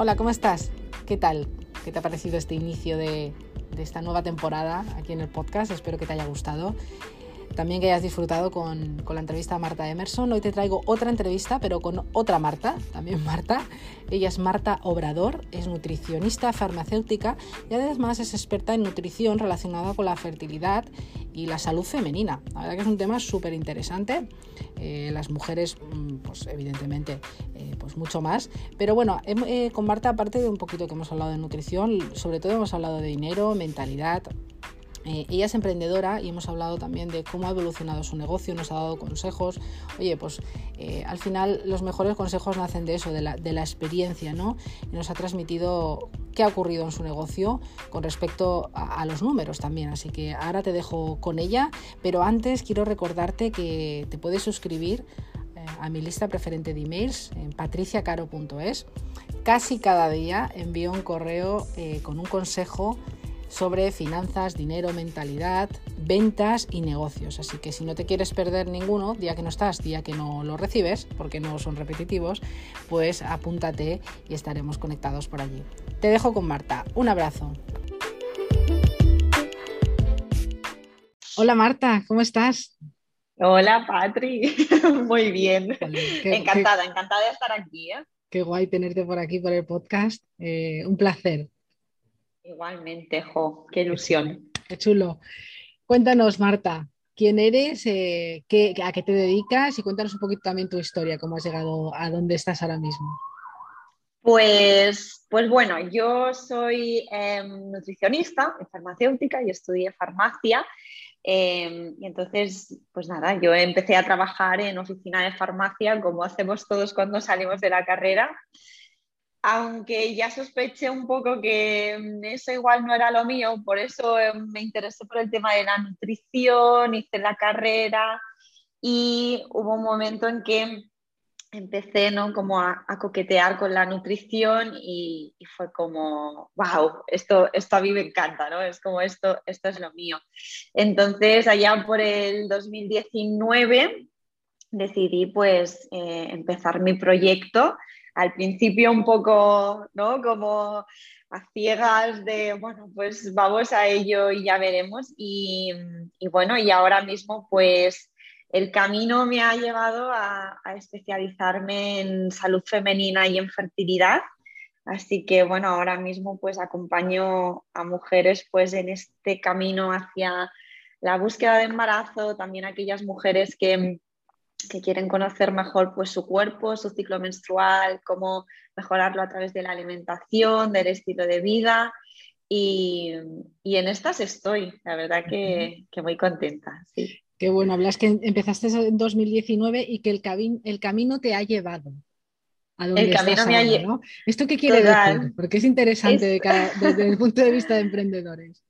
Hola, ¿cómo estás? ¿Qué tal? ¿Qué te ha parecido este inicio de, esta nueva temporada aquí en el podcast? Espero que te haya gustado también que hayas disfrutado con, con, la entrevista a Marta Emerson. Hoy te traigo otra entrevista, pero con otra Marta, también Marta. Ella es Marta Obrador, es nutricionista farmacéutica y además es experta en nutrición relacionada con la fertilidad y la salud femenina. La verdad que es un tema súper interesante. Eh, las mujeres, mm, pues evidentemente, eh, pues mucho más. Pero bueno, eh, con Marta, aparte de un poquito que hemos hablado de nutrición, sobre todo hemos hablado de dinero, mentalidad, eh, ella es emprendedora y hemos hablado también de cómo ha evolucionado su negocio, nos ha dado consejos. Oye, pues eh, al final los mejores consejos nacen de eso, de la, experiencia, ¿no? Y nos ha transmitido qué ha ocurrido en su negocio con respecto a, los números también. Así que ahora te dejo con ella, pero antes quiero recordarte que te puedes suscribir eh, a mi lista preferente de emails en patriciacaro.es. Casi cada día envío un correo con un consejo sobre finanzas, dinero, mentalidad, ventas y negocios. Así que si no te quieres perder ninguno, día que no estás, día que no lo recibes, porque no son repetitivos, pues apúntate y estaremos conectados por allí. Te dejo con Marta. Un abrazo. Hola Marta, ¿cómo estás? Hola Patri, muy bien. encantada, encantada de estar aquí. ¿eh? Qué guay tenerte por aquí por el podcast. Eh, un placer. Igualmente, Jo, qué ilusión. Qué chulo. Cuéntanos, Marta, quién eres, eh, qué, a qué te dedicas y cuéntanos un poquito también tu historia, cómo has llegado a dónde estás ahora mismo. Pues, pues bueno, yo soy em, nutricionista, farmacéutica y estudié farmacia. Em, y entonces, pues nada, yo empecé a trabajar en oficina de farmacia como hacemos todos cuando salimos de la carrera aunque ya sospeché un poco que mm, eso igual no era lo mío, por eso eh, me interesé por el tema de la nutrición, hice la carrera y hubo un momento en que empecé ¿no? como a, coquetear con la nutrición y, fue como, wow, esto, esto a mí me encanta, ¿no? Es como esto, esto es lo mío. Entonces, allá por el 2019 decidí pues eh, empezar mi proyecto al principio un poco, ¿no? Como a ciegas de, bueno, pues vamos a ello y ya veremos. Y, bueno, y ahora mismo pues el camino me ha llevado a, especializarme en salud femenina y en fertilidad. Así que bueno, ahora mismo pues acompaño a mujeres pues en este camino hacia la búsqueda de embarazo, también aquellas mujeres que, que quieren conocer mejor pues, su cuerpo, su ciclo menstrual, cómo mejorarlo a través de la alimentación, del estilo de vida. Y, en estas estoy, la verdad que, muy contenta. Sí. Qué bueno, hablas que empezaste en 2019 y que el, el camino te ha llevado. A donde el camino me ha llevado. ¿Esto qué quiere decir? Porque es interesante desde el punto de vista de emprendedores.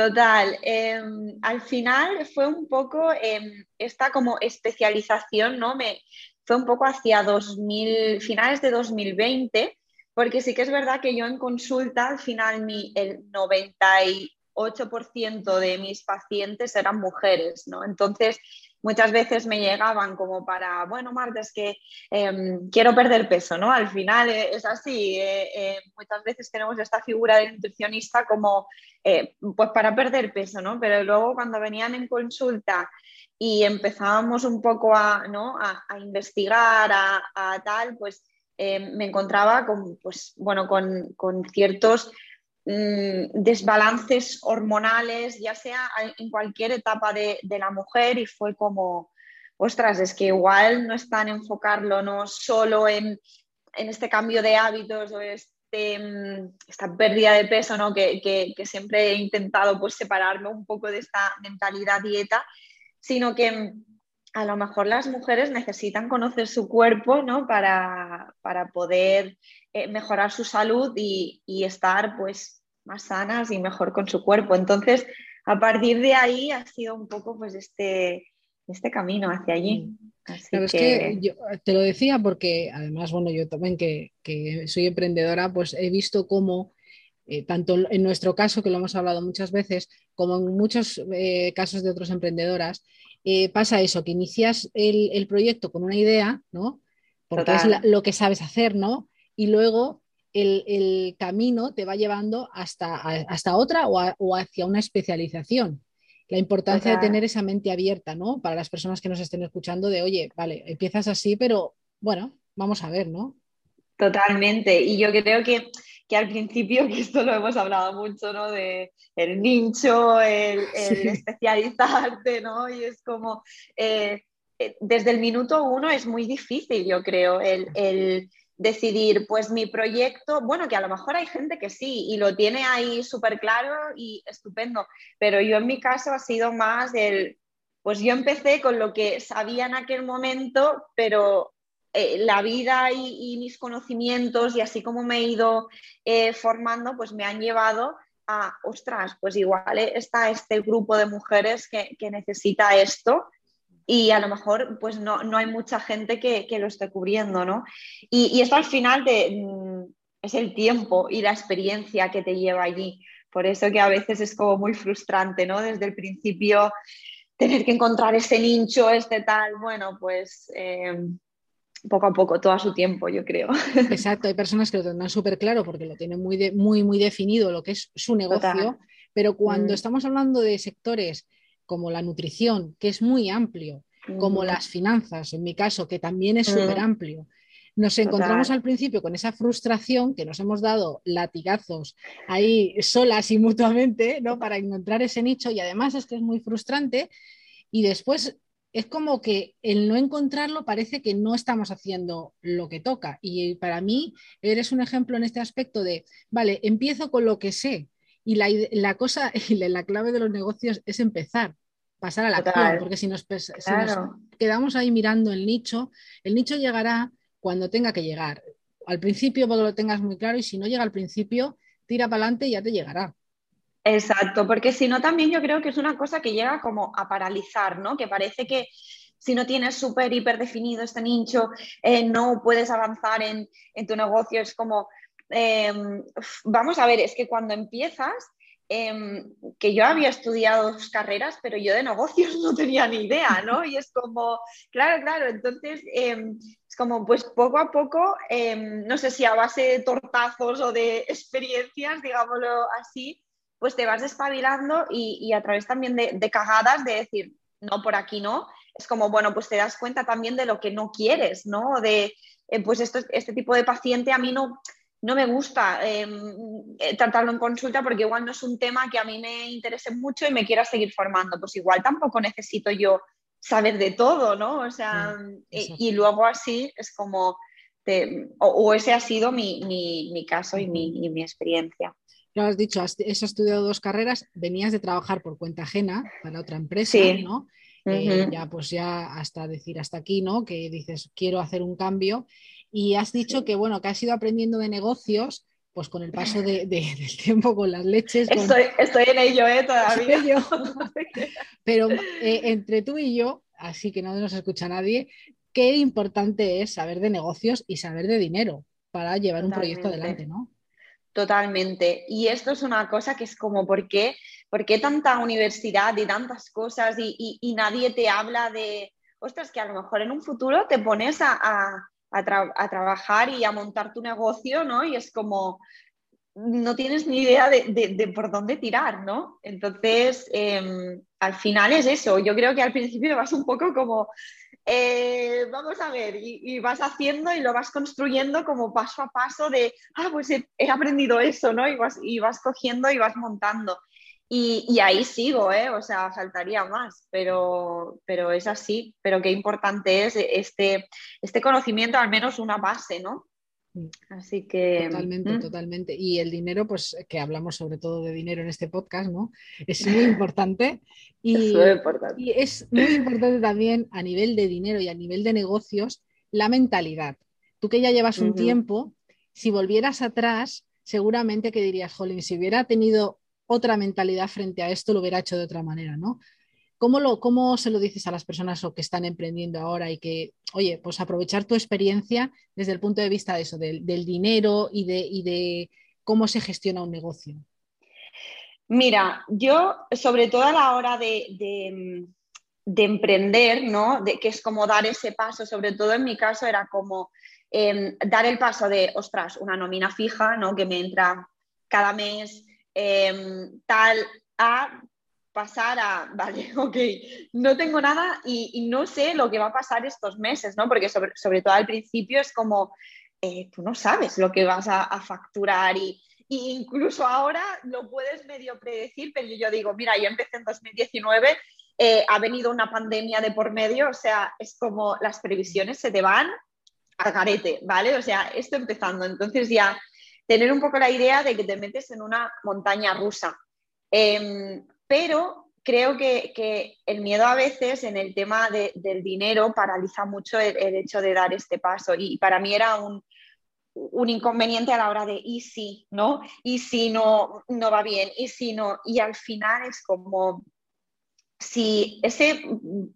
Total, em, al final fue un poco em, esta como especialización, ¿no? Me, fue un poco hacia 2000, finales de 2020, porque sí que es verdad que yo en consulta al final el 98% de mis pacientes eran mujeres, ¿no? Entonces muchas veces me llegaban como para, bueno, Marta, es que em, quiero perder peso, ¿no? Al final eh, es así, eh, eh, muchas veces tenemos esta figura de nutricionista como, pues para perder peso, ¿no? Pero luego cuando venían en consulta y empezábamos un poco a, ¿no? a, investigar, a, tal, pues me encontraba con, pues, bueno, con, con ciertos desbalances hormonales, ya sea en cualquier etapa de, la mujer y fue como, ostras, es que igual no están enfocarlo no solo en, este cambio de hábitos o este, mm, esta pérdida de peso, ¿no? que, siempre he intentado pues, separarme un poco de esta mentalidad dieta, sino que mm, a lo mejor las mujeres necesitan conocer su cuerpo ¿no? para, poder eh, mejorar su salud y, y, estar pues más sanas y mejor con su cuerpo. Entonces, a partir de ahí ha sido un poco pues este, este camino hacia allí. Mm. Es que yo te lo decía porque además, bueno, yo también que, soy emprendedora, pues he visto cómo, eh, tanto en nuestro caso, que lo hemos hablado muchas veces, como en muchos eh, casos de otras emprendedoras, eh, pasa eso, que inicias el, proyecto con una idea, ¿no? Porque es lo que sabes hacer, ¿no? Y luego el, camino te va llevando hasta, hasta otra o, hacia una especialización. La importancia de tener esa mente abierta, ¿no? Para las personas que nos estén escuchando, de oye, vale, empiezas así, pero bueno, vamos a ver, ¿no? Totalmente. Y yo creo que, al principio, que esto lo hemos hablado mucho, ¿no? De el nicho, el, especializarte, ¿no? Y es como, eh, eh, desde el minuto uno es muy difícil, yo creo, el, decidir, pues mi proyecto, bueno, que a lo mejor hay gente que sí y lo tiene ahí súper claro y estupendo, pero yo en mi caso ha sido más el, pues yo empecé con lo que sabía en aquel momento, pero eh, la vida y, mis conocimientos y así como me he ido eh, formando, pues me han llevado a, ostras, pues igual eh, está este grupo de mujeres que, necesita esto y a lo mejor pues no, hay mucha gente que, lo esté cubriendo, ¿no? Y, esto al final mm, es el tiempo y la experiencia que te lleva allí. Por eso que a veces es como muy frustrante, ¿no? Desde el principio tener que encontrar ese nicho, este tal, bueno, pues poco a poco, todo a su tiempo, yo creo. Exacto, hay personas que lo tendrán súper claro porque lo tienen muy, muy, muy definido lo que es su negocio, pero cuando mm. estamos hablando de sectores como la nutrición, que es muy amplio, como mm. las finanzas, en mi caso, que también es súper mm. amplio, nos encontramos al principio con esa frustración que nos hemos dado latigazos ahí solas y mutuamente, ¿no? Para encontrar ese nicho y además es que es muy frustrante y después es como que el no encontrarlo parece que no estamos haciendo lo que toca. Y para mí eres un ejemplo en este aspecto de, vale, empiezo con lo que sé. Y la, cosa, y la clave de los negocios es empezar, pasar a la acción, porque si nos, quedamos ahí mirando el nicho, el nicho llegará cuando tenga que llegar. Al principio, porque lo tengas muy claro, y si no llega al principio, tira para adelante y ya te llegará. Exacto, porque si no también yo creo que es una cosa que llega como a paralizar, ¿no? Que parece que si no tienes súper hiper definido este nicho, eh, no puedes avanzar en, tu negocio. Es como, em, vamos a ver, es que cuando empiezas, em, que yo había estudiado dos carreras, pero yo de negocios no tenía ni idea, ¿no? Y es como, claro, claro, entonces es como, pues poco a poco, no sé si a base de tortazos o de experiencias, digámoslo así, pues te vas despabilando y, a través también de, cagadas de decir, no, por aquí no, es como, bueno, pues te das cuenta también de lo que no quieres, ¿no? De, eh, pues esto, este tipo de paciente a mí no, no me gusta em, eh, tratarlo en consulta porque igual no es un tema que a mí me interese mucho y me quiera seguir formando, pues igual tampoco necesito yo saber de todo, ¿no? O sea, y, luego así es como, o, ese ha sido mi, caso y mi experiencia. Ya has dicho, has, estudiado dos carreras, venías de trabajar por cuenta ajena para otra empresa, ¿no? Eh, ya pues ya hasta decir hasta aquí, ¿no? Que dices, quiero hacer un cambio. Y has dicho que, bueno, que has ido aprendiendo de negocios, pues con el paso de, del tiempo, con las leches. Estoy, en ello, ¿eh? Todavía. Pero eh, entre tú y yo, así que no nos escucha nadie, qué importante es saber de negocios y saber de dinero para llevar un proyecto adelante, ¿no? Totalmente. Y esto es una cosa que es como, ¿por qué, ¿por qué tanta universidad y tantas cosas y, nadie te habla de, ostras, que a lo mejor en un futuro te pones a, trabajar y a montar tu negocio, ¿no? Y es como, no tienes ni idea de, por dónde tirar, ¿no? Entonces, em, al final es eso. Yo creo que al principio vas un poco como eh, vamos a ver, y, vas haciendo y lo vas construyendo como paso a paso de, ah, pues he, aprendido eso, ¿no? Y vas, y vas cogiendo y vas montando. Y, ahí sigo, ¿eh? O sea, faltaría más, pero, pero es así. Pero qué importante es este, este conocimiento, al menos una base, ¿no? Mm. Así que. Totalmente, totalmente. Y el dinero, pues que hablamos sobre todo de dinero en este podcast, ¿no? Es muy importante. Y es muy importante. Y es muy importante también a nivel de dinero y a nivel de negocios, la mentalidad. Tú que ya llevas un tiempo, si volvieras atrás, seguramente que dirías, Jolín, si hubiera tenido otra mentalidad frente a esto, lo hubiera hecho de otra manera, ¿no? ¿Cómo, lo, ¿Cómo se lo dices a las personas que están emprendiendo ahora y que, oye, pues aprovechar tu experiencia desde el punto de vista de eso, del, dinero y de, de cómo se gestiona un negocio? Mira, yo sobre todo a la hora de, emprender, ¿no? De, que es como dar ese paso, sobre todo en mi caso era como em, dar el paso de, ostras, una nómina fija, ¿no? Que me entra cada mes, em, tal, a pasar a, vale, ok, no tengo nada y, no sé lo que va a pasar estos meses, ¿no? Porque sobre, sobre todo al principio es como, eh, tú no sabes lo que vas a, facturar y, incluso ahora lo puedes medio predecir, pero yo digo, mira, yo empecé en 2019, eh, ha venido una pandemia de por medio, o sea, es como las previsiones se te van a garete, ¿vale? O sea, esto empezando, entonces ya tener un poco la idea de que te metes en una montaña rusa. Em, pero creo que, el miedo a veces en el tema del dinero paraliza mucho el, hecho de dar este paso. Y para mí era un, inconveniente a la hora de y si, ¿no? Y si no, no va bien, y si no, y al final es como si ese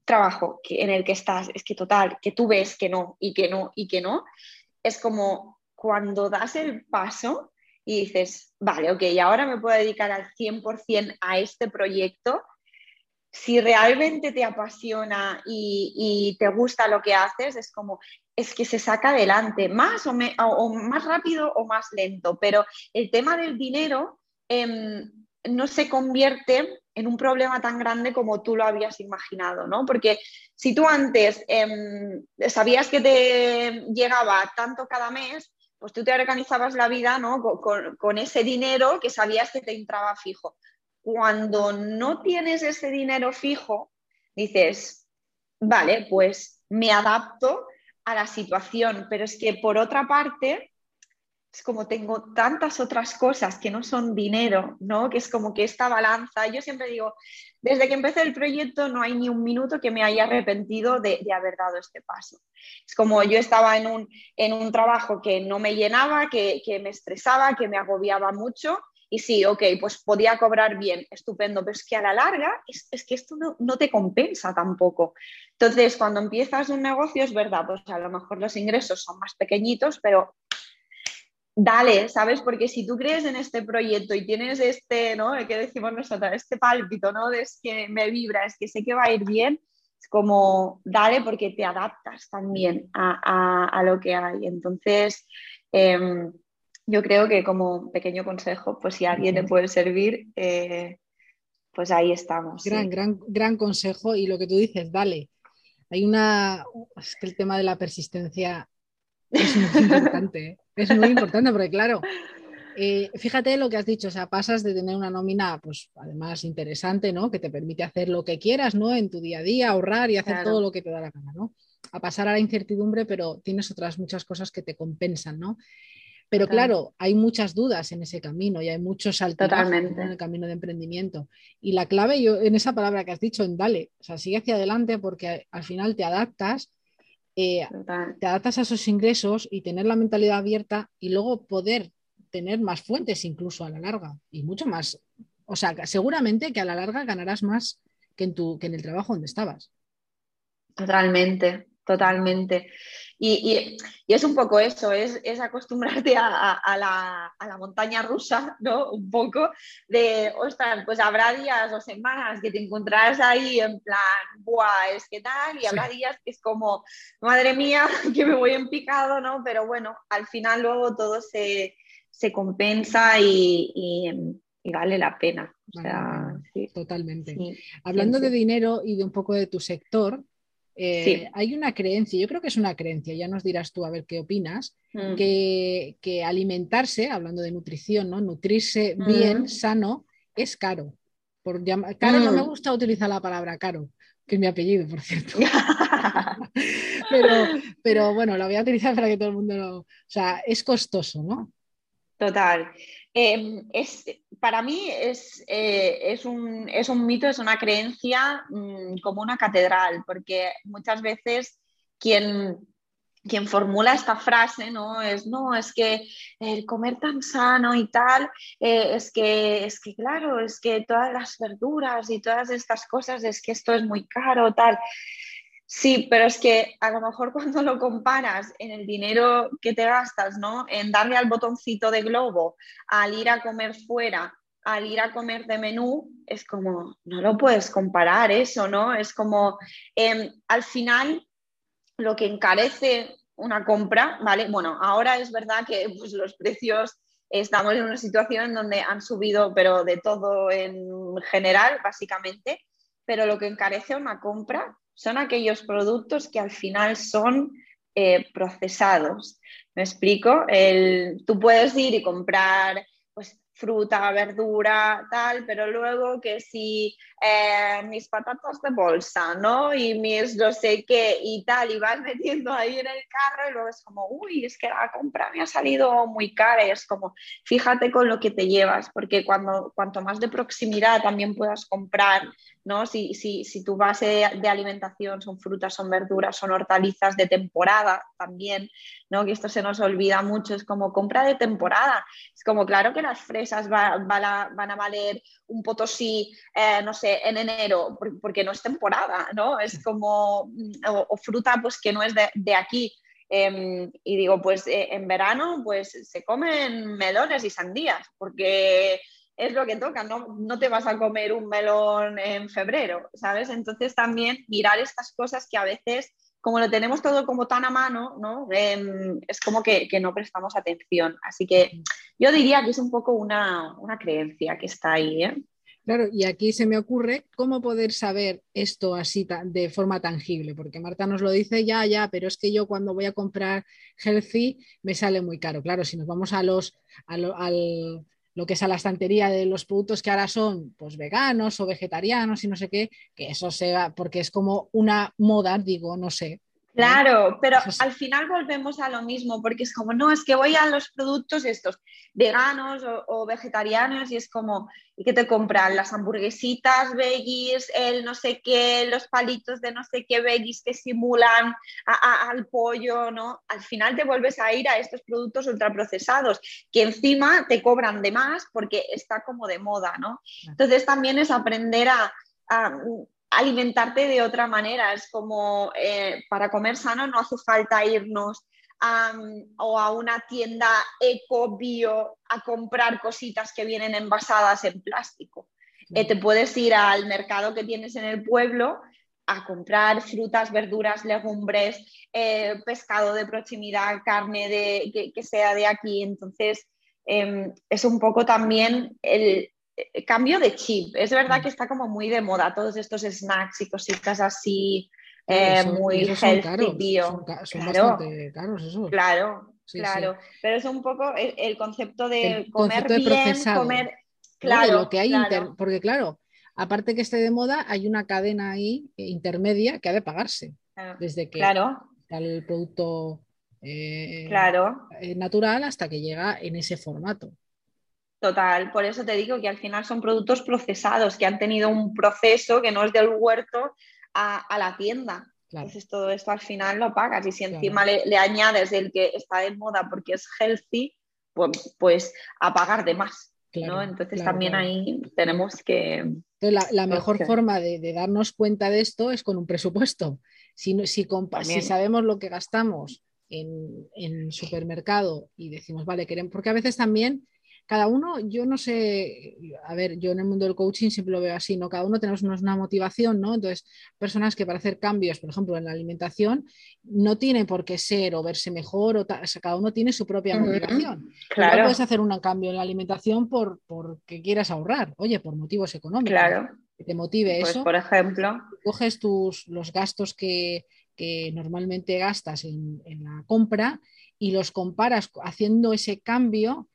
trabajo en el que estás es que total, que tú ves que no, y que no, y que no, es como cuando das el paso y dices, vale, ok, ahora me puedo dedicar al 100% a este proyecto, si realmente te apasiona y, te gusta lo que haces, es como, es que se saca adelante, más o, más rápido o más lento, pero el tema del dinero em, no se convierte en un problema tan grande como tú lo habías imaginado, ¿no? Porque si tú antes em, sabías que te llegaba tanto cada mes, pues tú te organizabas la vida ¿no? con, ese dinero que sabías que te entraba fijo. Cuando no tienes ese dinero fijo, dices, vale, pues me adapto a la situación, pero es que por otra parte, es como tengo tantas otras cosas que no son dinero, ¿no? Que es como que esta balanza, yo siempre digo, desde que empecé el proyecto no hay ni un minuto que me haya arrepentido de, haber dado este paso. Es como yo estaba en un, en un trabajo que no me llenaba, que, me estresaba, que me agobiaba mucho. Y sí, ok, pues podía cobrar bien, estupendo, pero es que a la larga es, que esto no, no, te compensa tampoco. Entonces, cuando empiezas un negocio, es verdad, pues a lo mejor los ingresos son más pequeñitos, pero dale, ¿sabes? Porque si tú crees en este proyecto y tienes este, ¿no? ¿Qué decimos nosotros? Este pálpito, ¿no? Es que me vibra, es que sé que va a ir bien, es como, dale porque te adaptas también a, lo que hay. Entonces, em, yo creo que como pequeño consejo, pues si a alguien le puede servir, eh, pues ahí estamos. Gran, gran, gran consejo y lo que tú dices, dale. Hay una, es que el tema de la persistencia es muy importante. ¿eh? Es muy importante porque, claro, eh, fíjate lo que has dicho, o sea, pasas de tener una nómina, pues además interesante, ¿no? Que te permite hacer lo que quieras, ¿no? En tu día a día, ahorrar y hacer todo lo que te da la gana, ¿no? A pasar a la incertidumbre, pero tienes otras muchas cosas que te compensan, ¿no? Pero claro, hay muchas dudas en ese camino y hay muchos altibajos en el camino de emprendimiento. Y la clave yo, en esa palabra que has dicho, en dale, o sea, sigue hacia adelante porque al final te adaptas eh, te adaptas a esos ingresos y tener la mentalidad abierta y luego poder tener más fuentes incluso a la larga y mucho más. O sea, seguramente que a la larga ganarás más que en, tu, que en el trabajo donde estabas. Totalmente, totalmente. Y, es un poco eso, es, acostumbrarte a, la, montaña rusa, ¿no? Un poco de, ostras, pues habrá días o semanas que te encontrarás ahí en plan, buah, es que tal, y habrá días que es como, madre mía, que me voy en picado, ¿no? Pero bueno, al final luego todo se, compensa y, vale la pena. Totalmente. Hablando de dinero y de un poco de tu sector, eh, hay una creencia, yo creo que es una creencia, ya nos dirás tú a ver qué opinas, mm. que, alimentarse, hablando de nutrición, ¿no? nutrirse bien, mm. sano, es caro. Por caro no me mm. gusta utilizar la palabra caro, que es mi apellido, por cierto. pero, pero bueno, la voy a utilizar para que todo el mundo lo... O sea, es costoso, ¿no? Total. Em, es, para mí es, eh, es, un, es, un, mito, es una creencia mm, como una catedral, porque muchas veces quien, quien formula esta frase no es, no, es que el comer tan sano y tal, eh, es, que, es que, claro, es que todas las verduras y todas estas cosas, es que esto es muy caro, tal. Sí, pero es que a lo mejor cuando lo comparas en el dinero que te gastas, ¿no? En darle al botoncito de globo, al ir a comer fuera, al ir a comer de menú, es como, no lo puedes comparar eso, ¿no? Es como, em, al final, lo que encarece una compra, ¿vale? Bueno, ahora es verdad que pues, los precios estamos en una situación donde han subido, pero de todo en general, básicamente, pero lo que encarece una compra son aquellos productos que al final son eh, procesados. ¿Me explico? Tú puedes ir y comprar pues, fruta, verdura, tal, pero luego que si eh, mis patatas de bolsa, ¿no? Y mis no sé qué y tal, y vas metiendo ahí en el carro y luego es como, uy, es que la compra me ha salido muy cara y es como, fíjate con lo que te llevas, porque cuando, cuanto más de proximidad también puedas comprar ¿no? Si, si, si tu base de alimentación son frutas, son verduras, son hortalizas de temporada también, ¿no? Que esto se nos olvida mucho, es como compra de temporada. Es como, claro que las fresas van a valer un potosí, eh, no sé, en enero, porque no es temporada, ¿no? Es como, mm, o, fruta pues que no es de, aquí. Em, y digo, pues eh, en verano pues se comen melones y sandías, porque es lo que toca, no, no te vas a comer un melón en febrero, ¿sabes? Entonces también mirar estas cosas que a veces, como lo tenemos todo como tan a mano, ¿no? Es como que, no prestamos atención. Así que yo diría que es un poco una, creencia que está ahí. ¿eh? Claro, y aquí se me ocurre cómo poder saber esto así de forma tangible, porque Marta nos lo dice ya, ya, pero es que yo cuando voy a comprar healthy me sale muy caro. Claro, si nos vamos a los, al, lo que es a la estantería de los productos que ahora son pues veganos o vegetarianos y no sé qué, que eso sea, porque es como una moda, digo, no sé, Claro, pero al final volvemos a lo mismo, porque es como, no, es que voy a los productos estos veganos o, vegetarianos y es como, ¿y qué te compran? Las hamburguesitas veggies, el no sé qué, los palitos de no sé qué veggies que simulan al pollo, ¿no? Al final te vuelves a ir a estos productos ultraprocesados que encima te cobran de más porque está como de moda, ¿no? Entonces también es aprender a alimentarte de otra manera. Es como eh, para comer sano no hace falta irnos a, o a una tienda eco, bio, a comprar cositas que vienen envasadas en plástico. Eh, te puedes ir al mercado que tienes en el pueblo a comprar frutas, verduras, legumbres, eh, pescado de proximidad, carne de, que, sea de aquí. Entonces, em, es un poco también el, cambio de chip. Es verdad mm. que está como muy de moda todos estos snacks y cositas así eh, muy healthy, bio. Son, claro, caros eso. Claro, claro. Pero es un poco el, concepto de comer bien, comer. Claro, lo que hay porque claro, aparte que esté de moda, hay una cadena ahí intermedia que ha de pagarse. Desde que claro. está el producto eh, claro. natural hasta que llega en ese formato. Total, por eso te digo que al final son productos procesados, que han tenido un proceso que no es del huerto a, la tienda. Entonces todo esto al final lo pagas y si encima le, añades el que está de moda porque es healthy, pues, pues a pagar de más. ¿no? Entonces también ahí tenemos que... la, mejor forma de, darnos cuenta de esto es con un presupuesto. Si, si, si sabemos lo que gastamos en, en supermercado y decimos, vale, queremos, porque a veces también cada uno, yo no sé, a ver, yo en el mundo del coaching siempre lo veo así, ¿no? Cada uno tenemos una motivación, ¿no? Entonces, personas que para hacer cambios, por ejemplo, en la alimentación, no tiene por qué ser o verse mejor, o, cada uno tiene su propia motivación. Claro. No puedes hacer un cambio en la alimentación por porque quieras ahorrar, oye, por motivos económicos. Claro. Que te motive pues, eso. Por ejemplo. Coges tus, los gastos que, normalmente gastas en, en la compra y los comparas haciendo ese cambio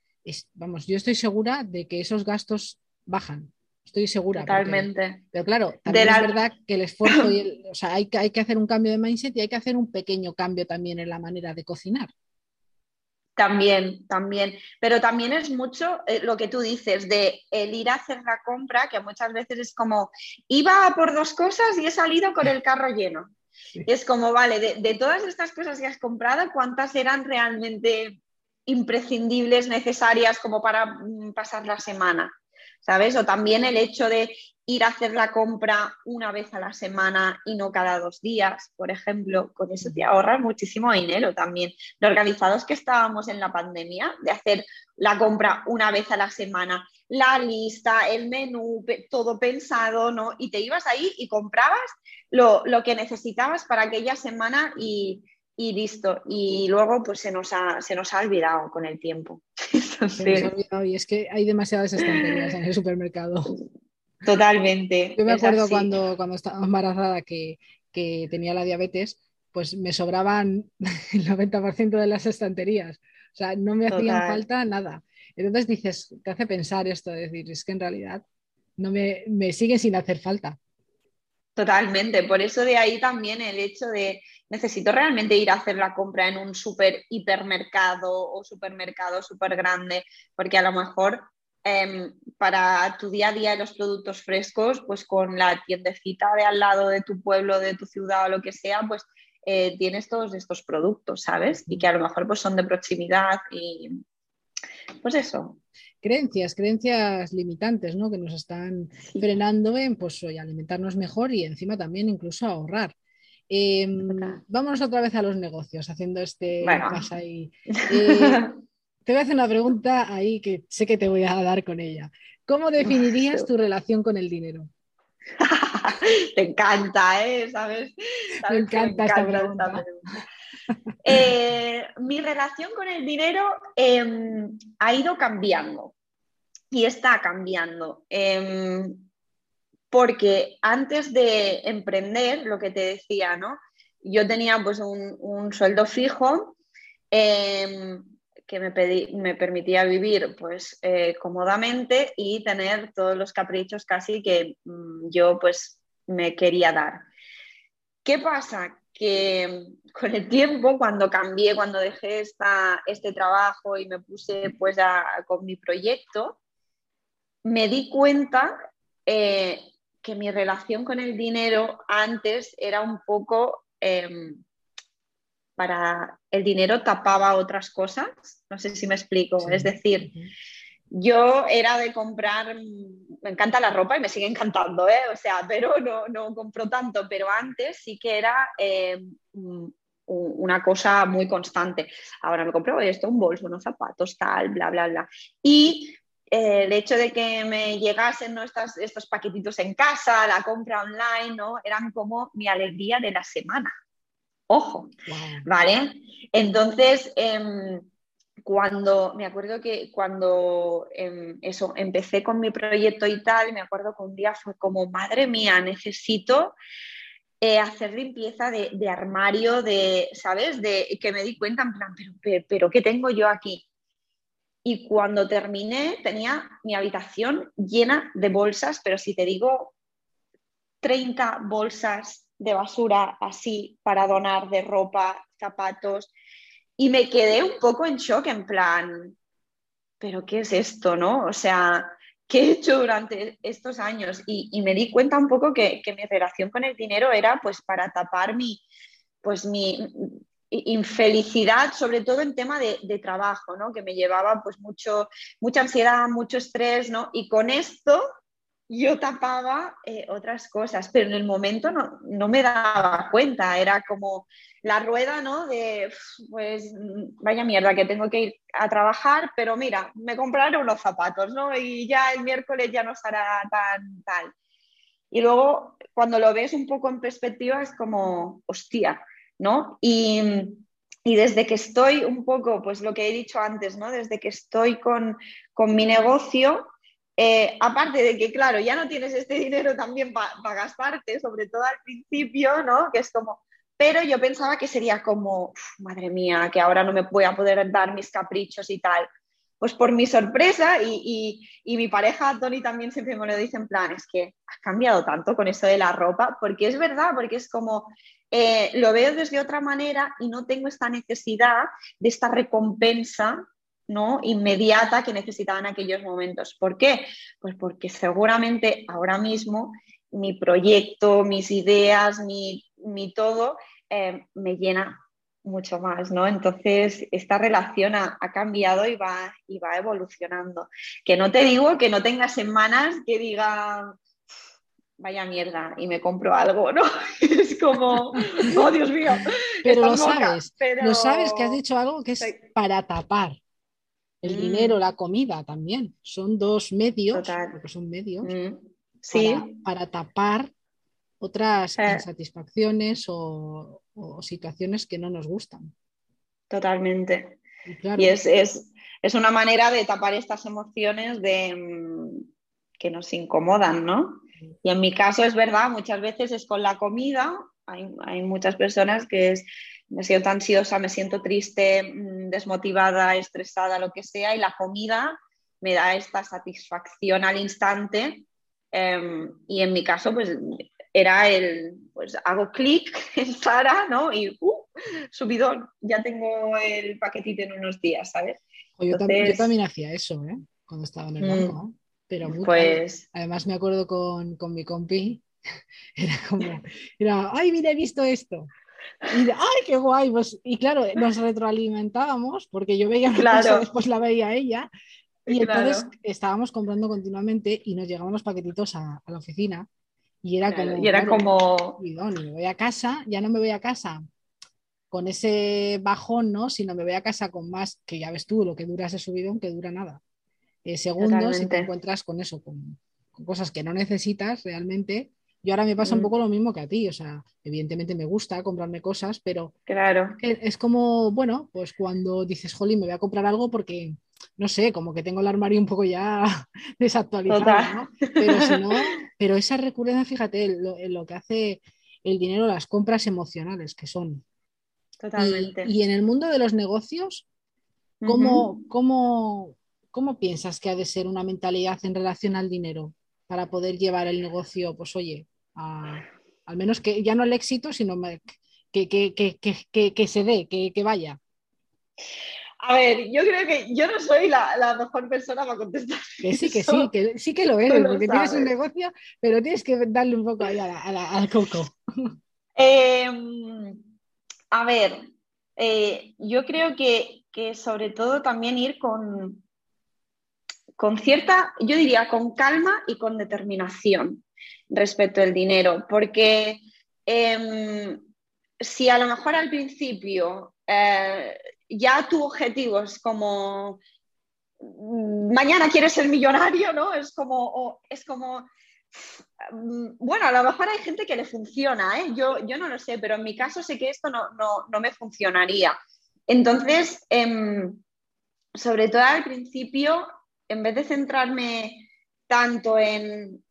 vamos, yo estoy segura de que esos gastos bajan. Estoy segura. Totalmente. pero claro, también es verdad que el esfuerzo, y o sea, hay que, hay que hacer un cambio de mindset y hay que hacer un pequeño cambio también en la manera de cocinar. También, también. Pero también es mucho eh, lo que tú dices de el ir a hacer la compra, que muchas veces es como, iba por dos cosas y he salido con el carro lleno. es como, vale, de, de, todas estas cosas que has comprado, ¿cuántas eran realmente imprescindibles, necesarias como para mm, pasar la semana. ¿sabes? O también el hecho de ir a hacer la compra una vez a la semana y no cada dos días, por ejemplo, con eso te ahorras muchísimo dinero también. Lo organizados que estábamos en la pandemia, de hacer la compra una vez a la semana, la lista, el menú, todo pensado, ¿no? Y te ibas ahí y comprabas lo, que necesitabas para aquella semana y, listo. Y luego pues se nos ha, se nos ha olvidado con el tiempo. Se nos ha olvidado y es que hay demasiadas estanterías en el supermercado. Totalmente. Yo me acuerdo cuando, cuando estaba embarazada que, tenía la diabetes, pues me sobraban el 90% de las estanterías. O sea, no me hacían falta nada. Entonces dices, te hace pensar esto, decir, es que en realidad no me, me sigue sin hacer falta. Totalmente, por eso de ahí también el hecho de necesito realmente ir a hacer la compra en un super hipermercado o supermercado súper grande, porque a lo mejor Em, para tu día a día los productos frescos, pues con la tiendecita de al lado de tu pueblo, de tu ciudad o lo que sea, pues eh, tienes todos estos productos, ¿sabes? Y que a lo mejor pues son de proximidad y pues eso. Creencias, creencias limitantes, ¿no? Que nos están frenando en pues alimentarnos mejor y encima también incluso ahorrar. Em, vámonos otra vez a los negocios, haciendo este bueno. ahí. Eh, te voy a hacer una pregunta ahí que sé que te voy a dar con ella. ¿Cómo definirías tu relación con el dinero? te encanta, ¿eh? ¿Sabes? me, encanta esta pregunta. Eh, mi relación con el dinero em, ha ido cambiando y está cambiando. Em, porque antes de emprender, lo que te decía, ¿no? Yo tenía pues un, sueldo fijo. Em, que me, me permitía vivir pues eh, cómodamente y tener todos los caprichos casi que mm, yo pues me quería dar. ¿Qué pasa? Que con el tiempo, cuando cambié, cuando dejé esta, este trabajo y me puse pues con mi proyecto, me di cuenta eh, que mi relación con el dinero antes era un poco em, para el dinero tapaba otras cosas, no sé si me explico, es decir, yo era de comprar, me encanta la ropa y me sigue encantando, ¿eh? o sea, pero no, no compro tanto, pero antes sí que era eh, una cosa muy constante. Ahora me compro esto, un bolso, unos zapatos, tal, bla, bla, bla. Y eh, el hecho de que me llegasen estos paquetitos en casa, la compra online, ¿no? eran como mi alegría de la semana. Ojo, ¿vale? Entonces, em, cuando, me acuerdo que cuando em, eso, empecé con mi proyecto y tal, me acuerdo que un día fue como, madre mía, necesito eh, hacer limpieza de, armario, de, ¿sabes? De que me di cuenta en plan, pero, pero, ¿qué tengo yo aquí? Y cuando terminé tenía mi habitación llena de bolsas, pero si te digo 30 bolsas de basura así para donar de ropa, zapatos. Y me quedé un poco en shock, en plan, ¿pero qué es esto, no? O sea, ¿qué he hecho durante estos años? Y, me di cuenta un poco que, mi relación con el dinero era pues para tapar mi, pues mi infelicidad, sobre todo en tema de, trabajo, ¿no? Que me llevaba pues mucho, mucha ansiedad, mucho estrés, ¿no? Y con esto yo tapaba eh, otras cosas, pero en el momento no, me daba cuenta, era como la rueda, ¿no? De, pues, vaya mierda, que tengo que ir a trabajar, pero mira, me compraré unos zapatos, ¿no? Y ya el miércoles ya no estará tan tal. Y luego, cuando lo ves un poco en perspectiva, es como, hostia, ¿no? Y, y desde que estoy un poco, pues lo que he dicho antes, ¿no? Desde que estoy con, con mi negocio, eh, aparte de que, claro, ya no tienes este dinero también para gastarte, sobre todo al principio, ¿no? Que es como, pero yo pensaba que sería como, madre mía, que ahora no me voy a poder dar mis caprichos y tal. Pues por mi sorpresa y, mi pareja Tony también siempre me lo dice en plan, es que has cambiado tanto con eso de la ropa, porque es verdad, porque es como, eh, lo veo desde otra manera y no tengo esta necesidad de esta recompensa ¿no? inmediata que necesitaban en aquellos momentos. ¿Por qué? Pues porque seguramente ahora mismo mi proyecto, mis ideas, mi, todo eh, me llena mucho más, ¿no? Entonces, esta relación ha, cambiado y va, y va evolucionando. Que no te digo que no tenga semanas que diga, vaya mierda, y me compro algo, ¿no? es como, oh Dios mío. Pero lo sabes, lo sabes que has dicho algo que es para tapar. El mm. dinero, la comida también. Son dos medios, porque son medios, mm. sí. para, tapar otras eh. insatisfacciones o, situaciones que no nos gustan. Totalmente. Y, es, es, una manera de tapar estas emociones de, mm, que nos incomodan, ¿no? Y en mi caso es verdad, muchas veces es con la comida. Hay, hay muchas personas que es, me siento ansiosa, me siento triste, mm, desmotivada, estresada, lo que sea, y la comida me da esta satisfacción al instante. Em, y en mi caso, pues era el, pues hago clic en Sara, ¿no? Y, uh, subidón, ya tengo el paquetito en unos días, ¿sabes? yo, también, hacía eso, ¿eh? Cuando estaba en el banco. Mm. Pero pues... Además me acuerdo con, mi compi, era como, era, ay, mira, he visto esto. Y ay, qué guay. Pues, y claro, nos retroalimentábamos porque yo veía una cosa, después la veía ella. Y entonces estábamos comprando continuamente y nos llegaban los paquetitos a, la oficina. Y era como. Y era como. me voy a casa, ya no me voy a casa con ese bajón, ¿no? Sino me voy a casa con más, que ya ves tú, lo que dura ese subidón, que dura nada eh, segundos y te encuentras con eso, con, cosas que no necesitas realmente. Yo ahora me pasa un poco lo mismo que a ti, o sea, evidentemente me gusta comprarme cosas, pero claro. es como, bueno, pues cuando dices, jolín, me voy a comprar algo porque, no sé, como que tengo el armario un poco ya desactualizado, ¿no? Pero si no, pero esa recurrencia, fíjate, lo, lo, que hace el dinero, las compras emocionales que son. Totalmente. Y, en el mundo de los negocios, ¿cómo, cómo, ¿cómo piensas que ha de ser una mentalidad en relación al dinero para poder llevar el negocio, pues oye, al menos que ya no el éxito, sino que, que, se dé, que, vaya? A ver, yo creo que yo no soy la, mejor persona para contestar. Que sí, que sí, que sí que lo eres, porque tienes un negocio, pero tienes que darle un poco ahí al coco. Em, a ver, eh, yo creo que, que, sobre todo también ir con, con cierta, yo diría, con calma y con determinación respecto al dinero, porque em, si a lo mejor al principio eh, ya tu objetivo es como mm, mañana quieres ser millonario, ¿no? Es como, es como, mm, bueno, a lo mejor hay gente que le funciona, ¿eh? yo, yo no lo sé, pero en mi caso sé que esto no, no, me funcionaría. Entonces, em, sobre todo al principio, en vez de centrarme tanto en,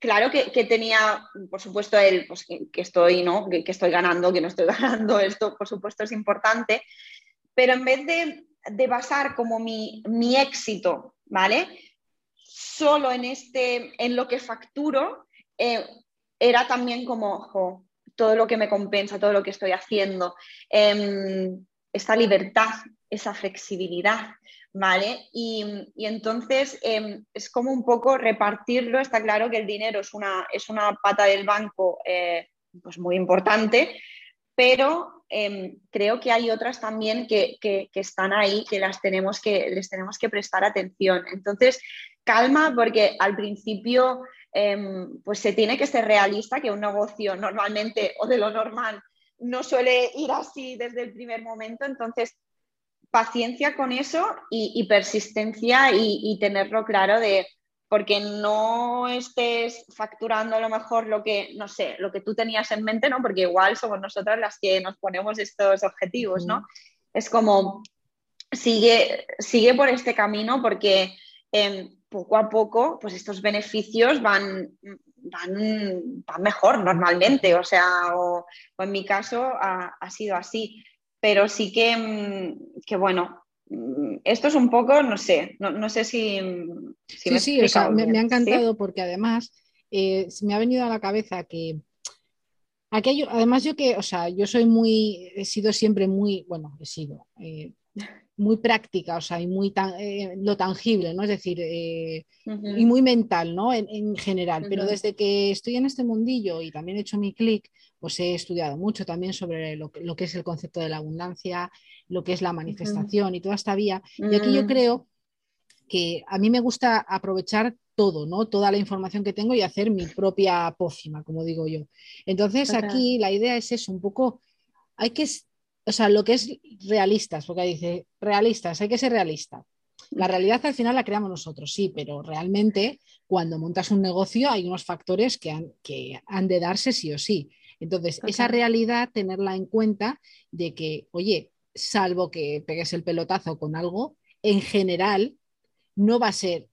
claro que, tenía, por supuesto, el pues, que, estoy, ¿no? Que, estoy ganando, que no estoy ganando, esto por supuesto es importante, pero en vez de, basar como mi, éxito, ¿vale? Solo en, este, en lo que facturo, eh, era también como, ojo, todo lo que me compensa, todo lo que estoy haciendo, em, esta libertad, esa flexibilidad, ¿vale? Y, entonces em, es como un poco repartirlo, está claro que el dinero es una, es una pata del banco eh, pues muy importante, pero em, creo que hay otras también que, están ahí, que, las tenemos que les tenemos que prestar atención. Entonces, calma, porque al principio em, pues se tiene que ser realista, que un negocio normalmente o de lo normal no suele ir así desde el primer momento, entonces paciencia con eso y, persistencia y, tenerlo claro de porque no estés facturando a lo mejor lo que, no sé, lo que tú tenías en mente, ¿no? Porque igual somos nosotras las que nos ponemos estos objetivos, ¿no? Es como, sigue, sigue por este camino porque em, poco a poco, pues estos beneficios van, van, mejor normalmente, o sea, o, en mi caso ha sido así pero sí que, mm, que bueno, esto es un poco, no sé, no, sé si... sí, sí, o sea, me, ha encantado porque además eh, me ha venido a la cabeza que Aquello, además yo que, o sea, yo soy muy, he sido siempre muy, bueno, he sido eh, muy práctica, o sea, y muy tan, eh, lo tangible, ¿no? Es decir, eh, y muy mental, ¿no? En, general. Pero desde que estoy en este mundillo y también he hecho mi clic, pues he estudiado mucho también sobre lo, lo, que es el concepto de la abundancia, lo que es la manifestación y toda esta vía. Y aquí yo creo que a mí me gusta aprovechar todo, ¿no? Toda la información que tengo y hacer mi propia pócima, como digo yo. Entonces, aquí la idea es eso, un poco, hay que, o sea, lo que es realistas, porque dice, realistas, hay que ser realista. La realidad al final la creamos nosotros, sí, pero realmente cuando montas un negocio hay unos factores que han, que han de darse sí o sí. Entonces, esa realidad, tenerla en cuenta de que, oye, salvo que pegues el pelotazo con algo, en general no va a ser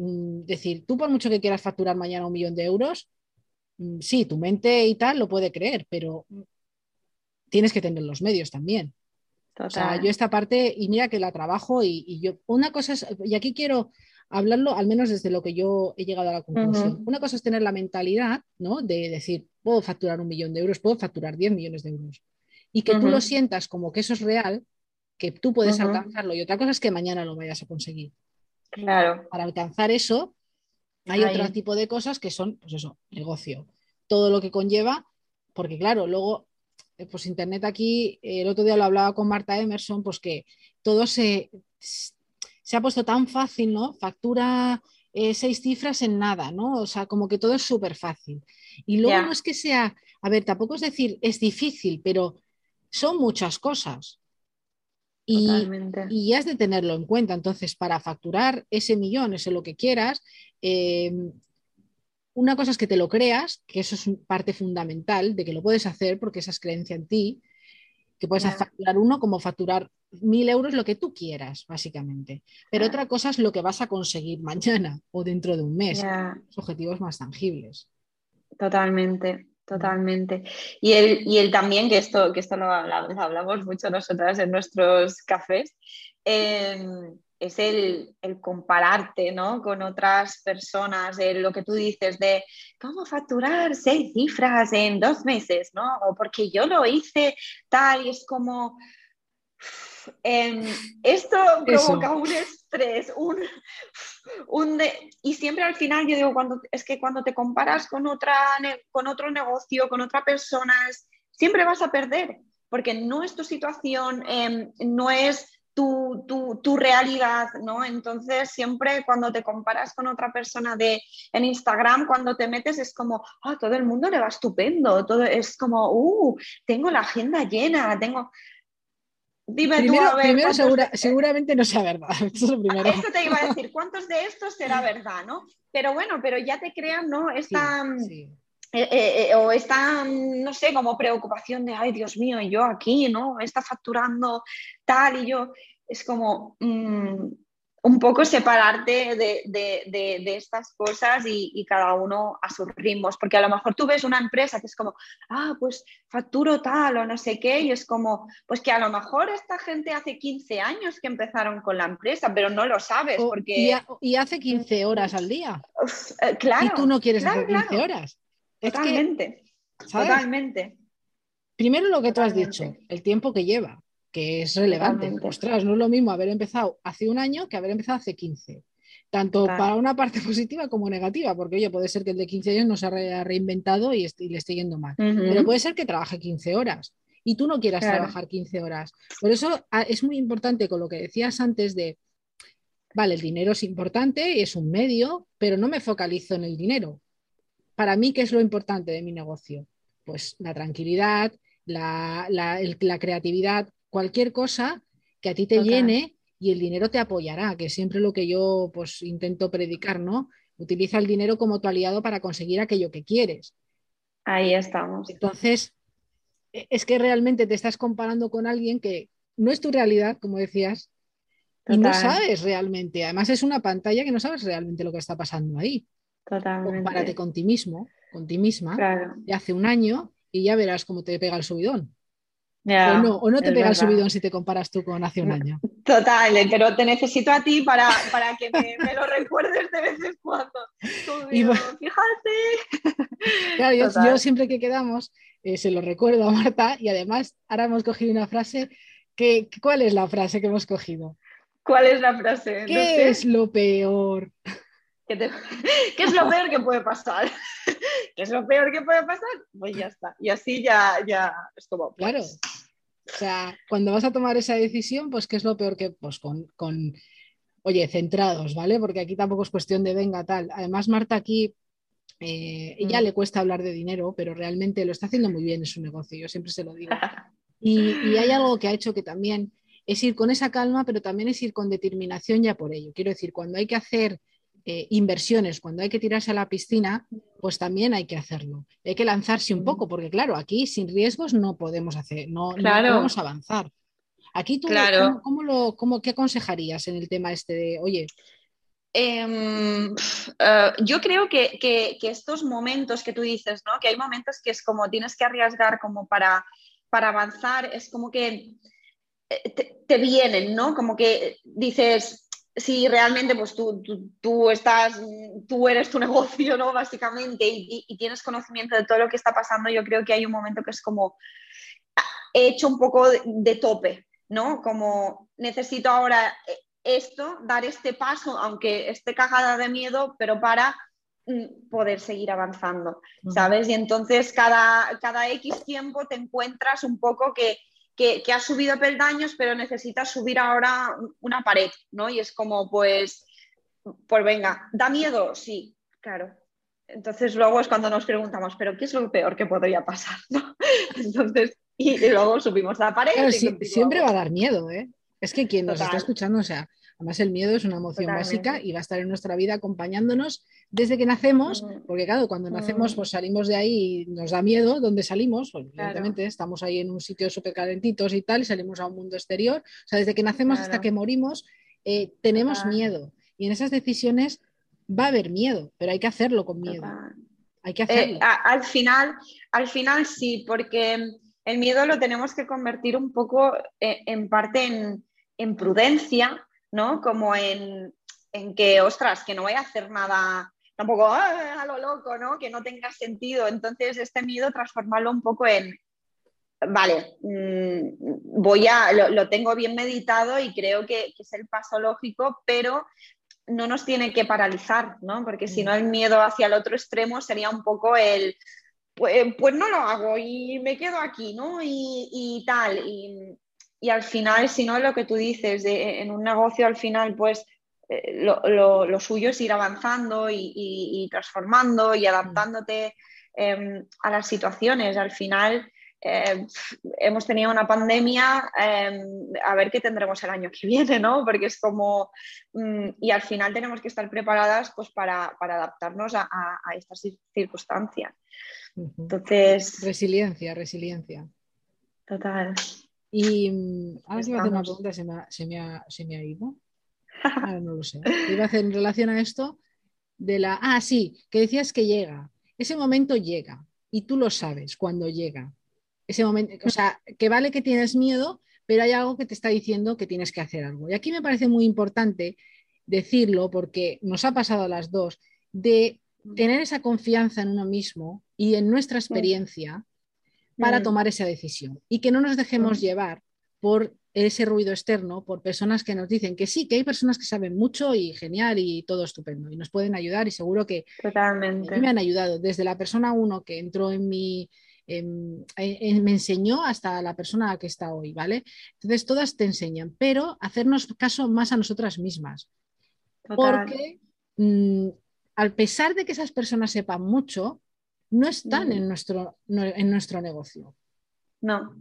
Mm, decir, tú por mucho que quieras facturar mañana un millón de euros, mm, sí, tu mente y tal lo puede creer, pero tienes que tener los medios también. O sea, yo esta parte, y mira que la trabajo y, yo, una cosa es, y aquí quiero hablarlo al menos desde lo que yo he llegado a la conclusión. Una cosa es tener la mentalidad, ¿no? De decir, puedo facturar un millón de euros, puedo facturar 10 millones de euros. Y que tú lo sientas como que eso es real, que tú puedes alcanzarlo. Y otra cosa es que mañana lo vayas a conseguir. Claro. Para alcanzar eso, hay otro tipo de cosas que son, pues eso, negocio. Todo lo que conlleva, porque claro, luego, pues Internet aquí, el otro día lo hablaba con Marta Emerson, pues que todo se, se ha puesto tan fácil, ¿no? Factura eh, seis cifras en nada, ¿no? O sea, como que todo es súper fácil. Y luego no es que sea, a ver, tampoco es decir, es difícil, pero son muchas cosas. Y, has de tenerlo en cuenta. Entonces, para facturar ese millón, ese lo que quieras, em, una cosa es que te lo creas, que eso es parte fundamental de que lo puedes hacer porque esa es creencia en ti, que puedes facturar uno como facturar mil euros, lo que tú quieras, básicamente. Pero otra cosa es lo que vas a conseguir mañana o dentro de un mes, los objetivos más tangibles. Totalmente. Totalmente. Y él, y él también, que esto, que esto lo hablamos, mucho nosotras en nuestros cafés, em, es el, compararte ¿no? con otras personas, lo que tú dices de cómo facturar seis cifras en dos meses, ¿no? O porque yo lo hice tal y es como, Em, esto provoca un estrés, un, un y siempre al final yo digo, cuando, es que cuando te comparas con, otra, con otro negocio, con otra persona, siempre vas a perder, porque no es tu situación, em, no es tu, tu, tu, realidad, ¿no? Entonces, siempre cuando te comparas con otra persona de, en Instagram, cuando te metes es como, ah, todo el mundo le va estupendo, todo es como, uh, tengo la agenda llena, tengo... Dime primero, tú, a ver. seguramente no sea verdad. Esto, Esto te iba a decir, ¿cuántos de estos será verdad, no? Pero bueno, pero ya te crean, ¿no? Esta. Mm, eh, eh, eh, o esta, mm, no sé, como preocupación de, ay, Dios mío, y yo aquí, ¿no? Está facturando tal y yo. Es como, mm, un poco separarte de, estas cosas y, cada uno a sus ritmos, porque a lo mejor tú ves una empresa que es como, ah, pues facturo tal o no sé qué, y es como, pues que a lo mejor esta gente hace 15 años que empezaron con la empresa, pero no lo sabes porque... Y, hace 15 horas al día. Eh, claro. Y tú no quieres hacer 15 horas. Totalmente. Totalmente. Primero lo que tú has dicho, el tiempo que lleva que es relevante. Ostras, no es lo mismo haber empezado hace un año que haber empezado hace 15. Tanto para una parte positiva como negativa, porque oye, puede ser que el de 15 años no se haya reinventado y, le esté yendo mal. Pero puede ser que trabaje 15 horas y tú no quieras trabajar 15 horas. Por eso es muy importante con lo que decías antes de, vale, el dinero es importante es un medio, pero no me focalizo en el dinero. Para mí, ¿qué es lo importante de mi negocio? Pues la tranquilidad, la, la creatividad, cualquier cosa que a ti te llene y el dinero te apoyará, que es siempre lo que yo pues intento predicar, ¿no? Utiliza el dinero como tu aliado para conseguir aquello que quieres. Ahí estamos. Entonces, e, es que realmente te estás comparando con alguien que no es tu realidad, como decías, y no sabes realmente. Además, es una pantalla que no sabes realmente lo que está pasando ahí. Totalmente. Compárate con ti mismo, con ti misma, de hace un año y ya verás cómo te pega el subidón o, no, te pega el subidón si te comparas tú con hace un año. Total, pero te necesito a ti para, que me, lo recuerdes de vez en cuando. fíjate. Claro, yo, siempre que quedamos, eh, se lo recuerdo a Marta y además ahora hemos cogido una frase. Que, ¿Cuál es la frase que hemos cogido? ¿Cuál es la frase? ¿Qué es lo peor? ¿Qué, es lo peor que puede pasar? ¿Qué es lo peor que puede pasar? Pues ya está. Y así ya, ya es como. Pues claro. O sea, cuando vas a tomar esa decisión, pues ¿qué es lo peor que, pues con, con, oye, centrados, ¿vale? Porque aquí tampoco es cuestión de venga tal. Además, Marta aquí, eh, ella mm. le cuesta hablar de dinero, pero realmente lo está haciendo muy bien en su negocio, yo siempre se lo digo. Y, y hay algo que ha hecho que también es ir con esa calma, pero también es ir con determinación ya por ello. Quiero decir, cuando hay que hacer eh, inversiones, cuando hay que tirarse a la piscina, pues también hay que hacerlo. Hay que lanzarse un poco, porque claro, aquí sin riesgos no podemos hacer, no, podemos avanzar. Aquí tú, ¿cómo, lo, cómo, ¿qué aconsejarías en el tema este de, oye? Em, eh, yo creo que, que, estos momentos que tú dices, ¿no? que hay momentos que es como tienes que arriesgar como para, para avanzar, es como que eh, te, te vienen, ¿no? Como que dices, si realmente pues tú, tú, estás, tú eres tu negocio, ¿no? Básicamente, y, tienes conocimiento de todo lo que está pasando, yo creo que hay un momento que es como, he hecho un poco de, tope, ¿no? Como necesito ahora esto, dar este paso, aunque esté cagada de miedo, pero para mm, poder seguir avanzando, ¿sabes? Y entonces cada, cada X tiempo te encuentras un poco que que, que has subido peldaños, pero necesitas subir ahora una pared, ¿no? Y es como, pues, pues venga, ¿da miedo? Sí, claro. Entonces luego es cuando nos preguntamos, ¿pero qué es lo peor que podría pasar? Entonces, y, luego subimos la pared. siempre va a dar miedo, ¿eh? Es que quien nos está escuchando, o sea, además el miedo es una emoción básica y va a estar en nuestra vida acompañándonos desde que nacemos, porque claro, cuando nacemos pues salimos de ahí y nos da miedo, ¿dónde salimos? Pues evidentemente estamos ahí en un sitio súper calentitos y tal, y salimos a un mundo exterior, o sea, desde que nacemos hasta que morimos eh, tenemos miedo. Y en esas decisiones va a haber miedo, pero hay que hacerlo con miedo. Hay que eh, hacerlo. al, final, al final sí, porque el miedo lo tenemos que convertir un poco eh, en parte en, en prudencia, ¿no? Como en, en que, ostras, que no voy a hacer nada tampoco ah, a lo loco, ¿no? Que no tenga sentido. Entonces, este miedo transformarlo un poco en, vale, mm, voy a, lo, tengo bien meditado y creo que, es el paso lógico, pero no nos tiene que paralizar, ¿no? Porque si no, el miedo hacia el otro extremo sería un poco el, pues, pues no lo hago y me quedo aquí, ¿no? Y, tal. Y, y, al final, si no, lo que tú dices, de, en un negocio al final, pues eh, lo, suyo es ir avanzando y, transformando y adaptándote em, a las situaciones. Al final em, hemos tenido una pandemia, em, a ver qué tendremos el año que viene, ¿no? Porque es como, mm, y al final tenemos que estar preparadas pues, para, adaptarnos a, estas circunstancias. Entonces... Resiliencia, resiliencia. Total. Y mm, ahora sí me hacer una pregunta, se me se me ha, se me ha ido. Ah, no lo sé. Iba a hacer en relación a esto de la. Ah, sí, que decías que llega. Ese momento llega y tú lo sabes cuando llega. Ese momento, o sea, que vale que tienes miedo, pero hay algo que te está diciendo que tienes que hacer algo. Y aquí me parece muy importante decirlo porque nos ha pasado a las dos de tener esa confianza en uno mismo y en nuestra experiencia para tomar esa decisión y que no nos dejemos llevar por ese ruido externo por personas que nos dicen que sí, que hay personas que saben mucho y genial y todo estupendo y nos pueden ayudar y seguro que Totalmente. me han ayudado desde la persona uno que entró en mi me enseñó hasta la persona que está hoy, ¿vale? Entonces todas te enseñan, pero hacernos caso más a nosotras mismas. Porque mm, al pesar de que esas personas sepan mucho, no están en, nuestro, en nuestro negocio. No.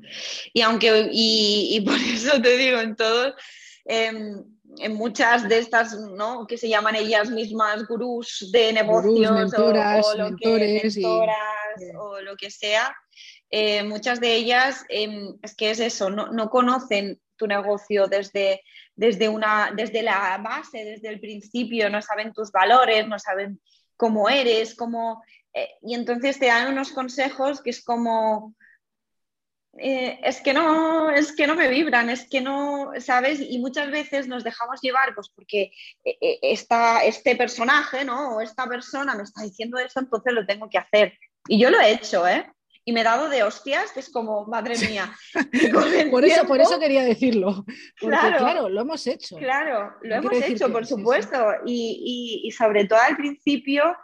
Y aunque, y, por eso te digo, en todos, em, en muchas de estas, ¿no? Que se llaman ellas mismas gurús de negocios o, lo que, o lo que sea, eh, muchas de ellas em, es que es eso, no, conocen tu negocio desde, desde, una, desde la base, desde el principio, no saben tus valores, no saben cómo eres, cómo... Eh, y entonces te dan unos consejos que es como eh, es que no, es que no me vibran, es que no, ¿sabes? Y muchas veces nos dejamos llevar, pues porque eh, eh, este personaje, ¿no? O esta persona me está diciendo eso, entonces lo tengo que hacer. Y yo lo he hecho, ¿eh? y me he dado de hostias, que es como, madre mía. por, eso, por eso quería decirlo. claro, lo hemos hecho. Claro, lo hemos hecho, por supuesto. Y, y, sobre todo al principio,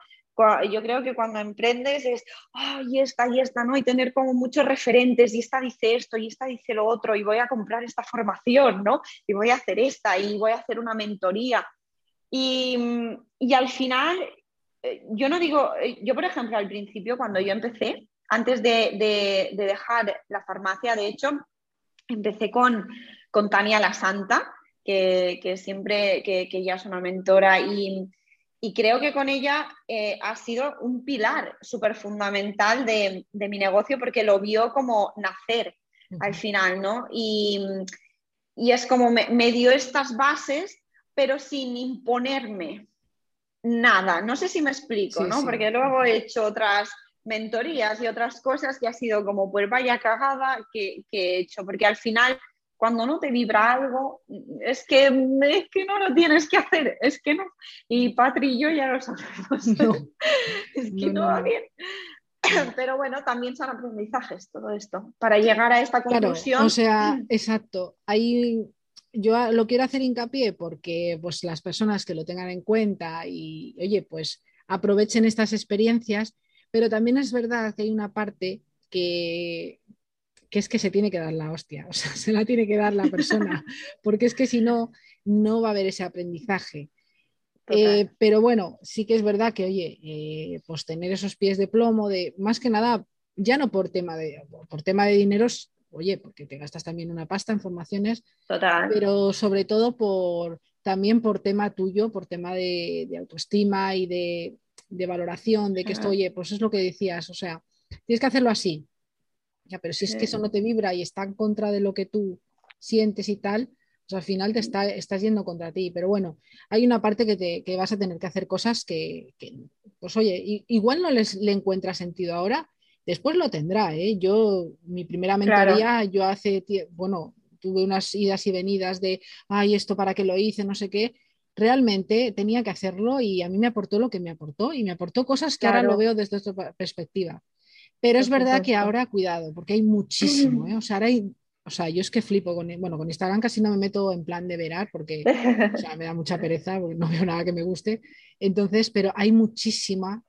yo creo que cuando emprendes es, ay, esta y esta, ¿no? Y tener como muchos referentes, y esta dice esto, y esta dice lo otro, y voy a comprar esta formación, ¿no? Y voy a hacer esta, y voy a hacer una mentoría. Y, y al final, eh, yo no digo, eh, yo por ejemplo, al principio, cuando yo empecé, antes de, dejar la farmacia, de hecho, empecé con, con Tania La Santa, que, siempre, que, que, ella es una mentora y, creo que con ella eh, ha sido un pilar súper fundamental de, mi negocio porque lo vio como nacer al final, ¿no? Y, es como me, dio estas bases, pero sin imponerme nada. No sé si me explico, ¿no? Porque luego he hecho otras mentorías y otras cosas que ha sido como, pues vaya cagada que, he hecho, porque al final cuando no te vibra algo, es que, es que no lo tienes que hacer, es que no. Y Patri y yo ya lo sabemos. es que no, va bien. Pero bueno, también son aprendizajes todo esto, para llegar a esta conclusión. o sea, exacto. Ahí yo lo quiero hacer hincapié porque pues, las personas que lo tengan en cuenta y, oye, pues aprovechen estas experiencias pero también es verdad que hay una parte que, es que se tiene que dar la hostia, o sea, se la tiene que dar la persona, porque es que si no, no va a haber ese aprendizaje. Eh, pero bueno, sí que es verdad que, oye, eh, pues tener esos pies de plomo, de más que nada, ya no por tema de, por tema de dineros, oye, porque te gastas también una pasta en formaciones, pero sobre todo por también por tema tuyo, por tema de autoestima y de, de valoración, de que esto, oye, pues es lo que decías, o sea, tienes que hacerlo así. Ya, pero si es que eso no te vibra y está en contra de lo que tú sientes y tal, pues al final te está, estás yendo contra ti. Pero bueno, hay una parte que, te, que vas a tener que hacer cosas que, pues oye, igual no les, le encuentra sentido ahora, después lo tendrá. ¿eh? Yo, mi primera mentoría, yo hace, bueno, tuve unas idas y venidas de, ay, esto para qué lo hice, no sé qué, realmente tenía que hacerlo y a mí me aportó lo que me aportó y me aportó cosas que ahora lo veo desde otra perspectiva. Pero es verdad que ahora cuidado, porque hay muchísimo, ¿eh? o sea, hay, o sea, yo es que flipo con, bueno, con Instagram casi no me meto en plan de verar porque me da mucha pereza, porque no veo nada que me guste. Entonces, pero hay muchísima,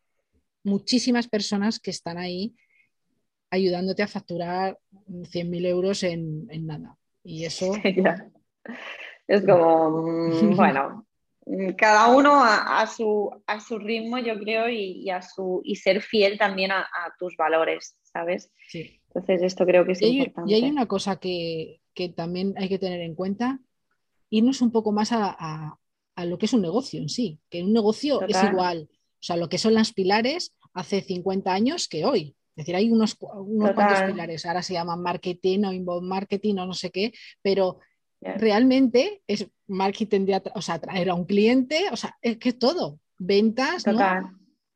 muchísimas personas que están ahí ayudándote a facturar 100.000 euros en, nada. Y eso... es como, mm, bueno, cada uno a, su, a su ritmo, yo creo, y, a su, y ser fiel también a, tus valores, ¿sabes? Sí. Entonces, esto creo que es importante. Y hay una cosa que, también hay que tener en cuenta, irnos un poco más a, lo que es un negocio en sí, que un negocio es igual, o sea, lo que son las pilares hace 50 años que hoy. Es decir, hay unos, unos cuantos pilares, ahora se llaman marketing o inbound marketing o no sé qué, pero realmente es marketing de o sea, atraer a un cliente, o sea, es que todo, ventas, ¿no?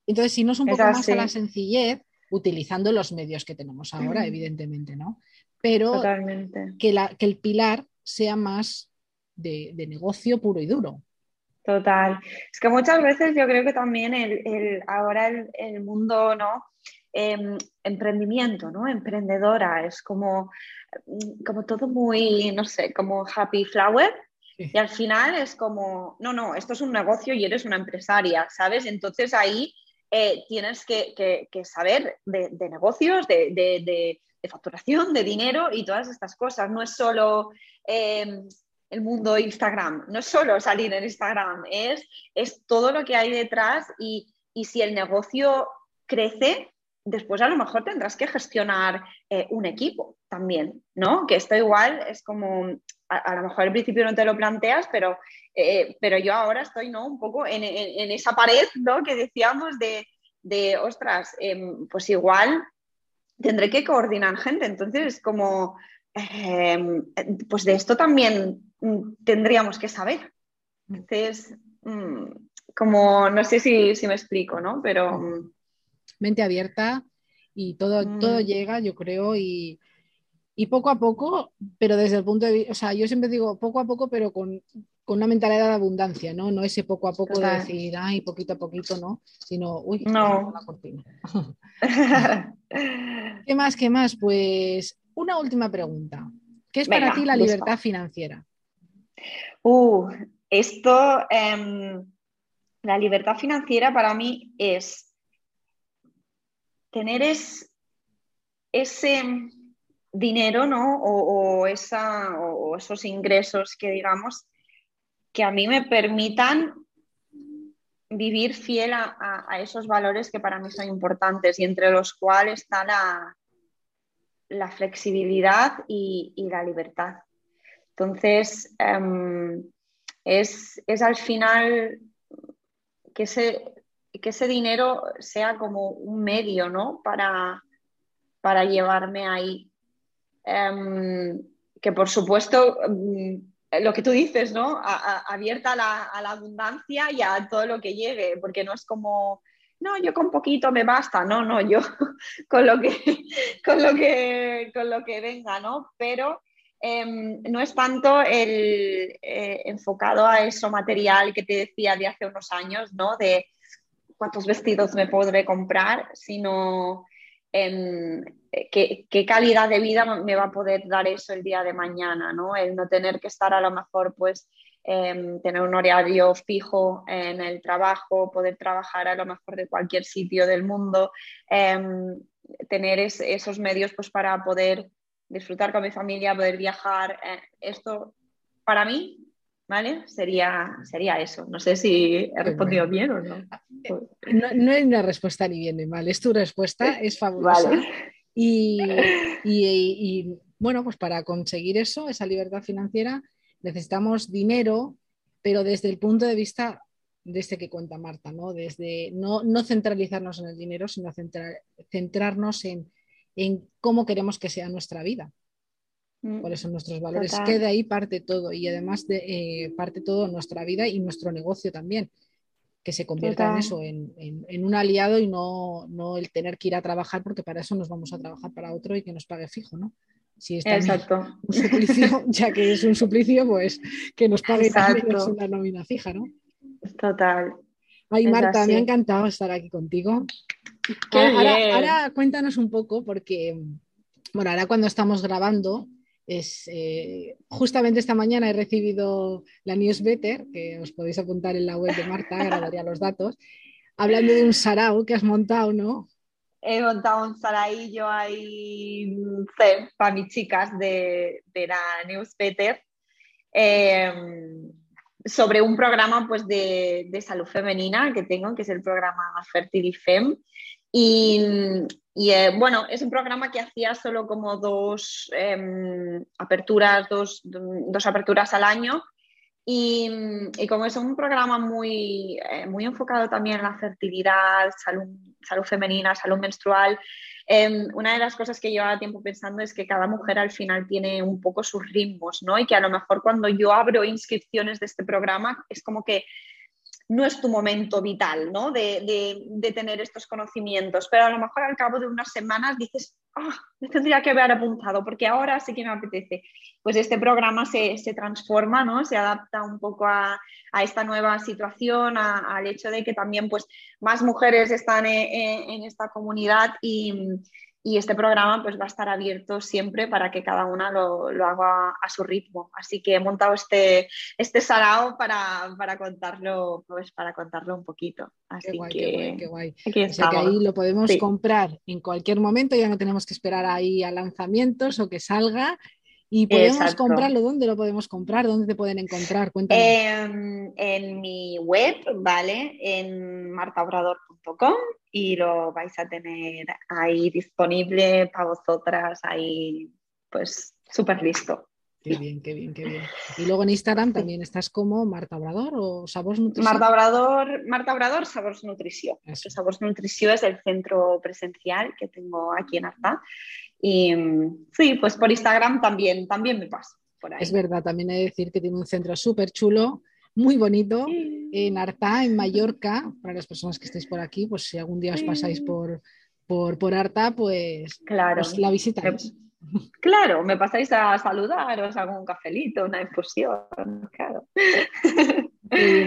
Entonces, si no es un poco más a la sencillez, utilizando los medios que tenemos ahora, evidentemente, ¿no? Pero que, la, que el pilar sea más de, negocio puro y duro. Total. Es que muchas veces yo creo que también el, ahora el, mundo, ¿no? Em, emprendimiento, ¿no? Emprendedora, es como, como todo muy, no sé, como happy flower, y al final es como, no, no, esto es un negocio y eres una empresaria, ¿sabes? Entonces ahí eh, tienes que, saber de, negocios, de, facturación, de dinero y todas estas cosas. No es solo em, el mundo Instagram, no es solo salir en Instagram, es, es todo lo que hay detrás y, y si el negocio crece, después a lo mejor tendrás que gestionar eh, un equipo también, ¿no? Que esto igual es como, a, lo mejor al principio no te lo planteas, pero, eh, pero yo ahora estoy, ¿no? Un poco en, esa pared, ¿no? Que decíamos de, de ostras, em, pues igual tendré que coordinar gente, entonces es como, em, pues de esto también mm, tendríamos que saber. Entonces, mm, como, no sé si, si me explico, ¿no? Pero... Mm, mm, mente abierta y todo, todo llega, yo creo, y, y poco a poco, pero desde el punto de vista, o sea, yo siempre digo poco a poco, pero con, una mentalidad de abundancia, ¿no? No ese poco a poco de decir, ay, poquito a poquito, ¿no? Sino, uy, no. La cortina. ¿Qué más? ¿Qué más? Pues una última pregunta. ¿Qué es para ti la libertad financiera? Uh, esto, em, la libertad financiera para mí es tener es, ese dinero, ¿no? O, esa, o, esos ingresos que digamos que a mí me permitan vivir fiel a, esos valores que para mí son importantes y entre los cuales está la, la flexibilidad y, la libertad. Entonces, em, es, al final que ese, que ese dinero sea como un medio, ¿no? Para, para llevarme ahí. Em, que por supuesto, mm, lo que tú dices, ¿no? abierta a la, abundancia y a todo lo que llegue, porque no es como, no, yo con poquito me basta, no, no, yo con lo que, con lo que, con lo que venga, ¿no? Pero em, no es tanto el eh, enfocado a eso material que te decía de hace unos años, ¿no? De cuántos vestidos me podré comprar, sino en qué, calidad de vida me va a poder dar eso el día de mañana, ¿no? El no tener que estar a lo mejor, pues, em, tener un horario fijo en el trabajo, poder trabajar a lo mejor de cualquier sitio del mundo, em, tener esos medios pues, para poder disfrutar con mi familia, poder viajar. Eh, esto, para mí, ¿vale? Sería, sería eso. No sé si he respondido bien o no. no. No es una respuesta ni bien ni mal, es tu respuesta, es fabulosa. Y, bueno, pues para conseguir eso, esa libertad financiera, necesitamos dinero, pero desde el punto de vista de este que cuenta Marta, ¿no? Desde no, centralizarnos en el dinero, sino centrarnos en, cómo queremos que sea nuestra vida. Mm, Por eso nuestros valores, que de ahí parte todo y además de, eh, parte todo nuestra vida y nuestro negocio también que se convierta en eso, en, un aliado y no, no, el tener que ir a trabajar, porque para eso nos vamos a trabajar para otro y que nos pague fijo, ¿no? Si es Exacto. un suplicio, ya que es un suplicio, pues que nos pague también una nómina fija, ¿no? Total. Ay, Marta, me ha encantado estar aquí contigo. Ahora, ahora, cuéntanos un poco, porque, bueno, ahora cuando estamos grabando, eh, justamente esta mañana he recibido la newsletter, que os podéis apuntar en la web de Marta, grabaría los datos, hablando de un sarao que has montado, ¿no? He montado un saraillo ahí para mis chicas de, la newsletter em, sobre un programa pues, de, de, salud femenina que tengo, que es el programa Fertilifem. Y, y eh, bueno, es un programa que hacía solo como dos em, aperturas, dos, dos, aperturas al año. Y, como es un programa muy, eh, muy enfocado también en la fertilidad, salud, salud femenina, salud menstrual, em, una de las cosas que llevaba tiempo pensando es que cada mujer al final tiene un poco sus ritmos, ¿no? Y que a lo mejor cuando yo abro inscripciones de este programa es como que no es tu momento vital, ¿no? De, tener estos conocimientos, pero a lo mejor al cabo de unas semanas dices, ah, me tendría que haber apuntado porque ahora sí que me apetece. Pues este programa se, transforma, ¿no? Se adapta un poco a, esta nueva situación, al hecho de que también pues, más mujeres están en esta comunidad y, y este programa pues va a estar abierto siempre para que cada una lo, haga a su ritmo. Así que he montado este, este sarao para, contarlo, pues para contarlo un poquito. Así qué guay, que, qué guay, que ahí lo podemos comprar en cualquier momento, ya no tenemos que esperar ahí a lanzamientos o que salga y podemos comprarlo, ¿dónde lo podemos comprar? ¿Dónde te pueden encontrar? Cuéntame. en mi web, ¿vale? En martaobrador.com y lo vais a tener ahí disponible para vosotras, ahí pues súper listo. Qué bien, qué bien, qué bien. Y luego en Instagram también estás como Marta Obrador o Sabors Nutrición. Marta Obrador, Marta Obrador, Sabors Nutrición. Sabors Nutrición es el centro presencial que tengo aquí en Arta y sí, pues por Instagram también, también me paso. Por ahí. Es verdad, también he de decir que tiene un centro súper chulo, muy bonito, en Arta, en Mallorca. Para las personas que estéis por aquí, pues si algún día os pasáis por, por, por Arta, pues, claro. Pues la visitáis. Claro, me pasáis a saludar, os hago un cafelito, una infusión, claro.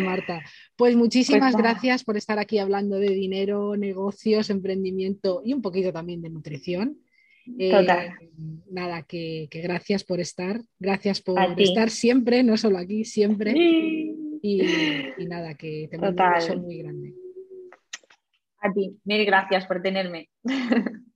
Marta. Pues muchísimas pues gracias por estar aquí hablando de dinero, negocios, emprendimiento y un poquito también de nutrición. Total. Eh, nada, que, gracias por estar, gracias por estar siempre, no solo aquí, siempre. Y, nada, que te mando un beso muy grande. A ti, mil gracias por tenerme.